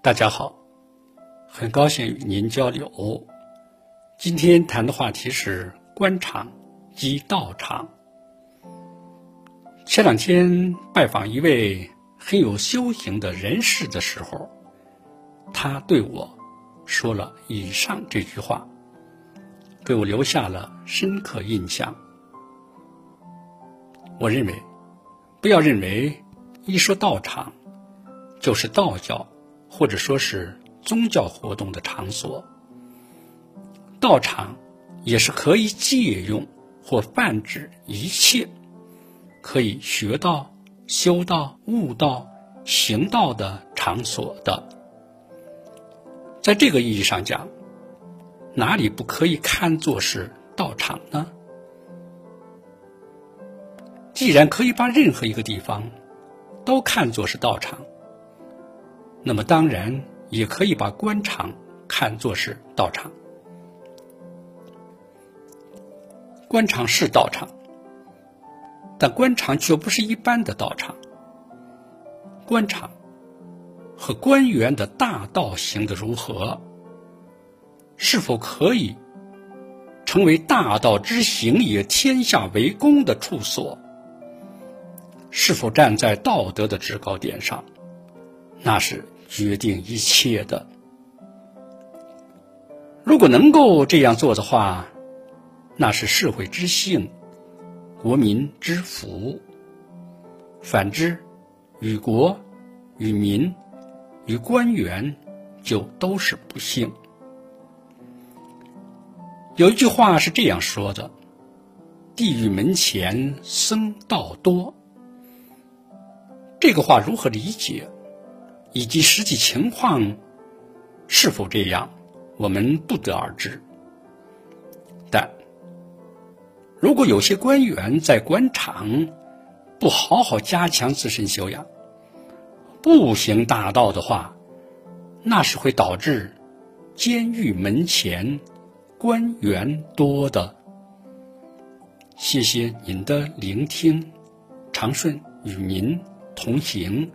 大家好，很高兴与您交流。今天谈的话题是官场及道场。前两天拜访一位很有修行的人士的时候，他对我说了以上这句话，给我留下了深刻印象。我认为，不要认为一说道场就是道教。或者说是宗教活动的场所，道场也是可以借用或泛指一切可以学道、修道、悟道、行道的场所的。在这个意义上讲，哪里不可以看作是道场呢？既然可以把任何一个地方都看作是道场。那么当然也可以把官场看作是道场，官场是道场，但官场却不是一般的道场。官场和官员的大道行的如何？是否可以成为大道之行也、天下为公的处所？是否站在道德的制高点上？那是决定一切的。如果能够这样做的话，那是社会之幸，国民之福。反之，与国、与民、与官员，就都是不幸。有一句话是这样说的：“地狱门前僧道多。”这个话如何理解？以及实际情况是否这样，我们不得而知。但如果有些官员在官场不好好加强自身修养，不行大道的话，那是会导致监狱门前官员多的。谢谢您的聆听，长顺与您同行。